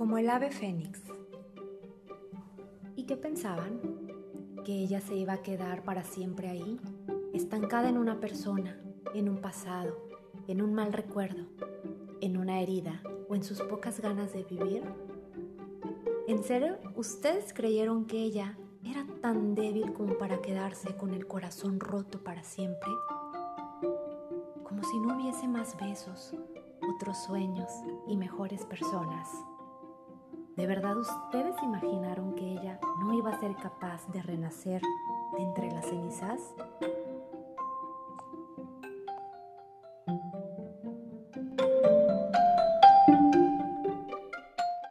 el ave fénix. ¿Y qué pensaban? ¿Que ella se iba a quedar para siempre ahí, estancada en una persona, en un pasado, en un mal recuerdo, en una herida o en sus pocas ganas de vivir? ¿En serio ustedes creyeron que ella era tan débil como para quedarse con el corazón roto para siempre? Como si no hubiese más besos, otros sueños y mejores personas. ¿De verdad ustedes imaginaron que ella no iba a ser capaz de renacer de entre las cenizas?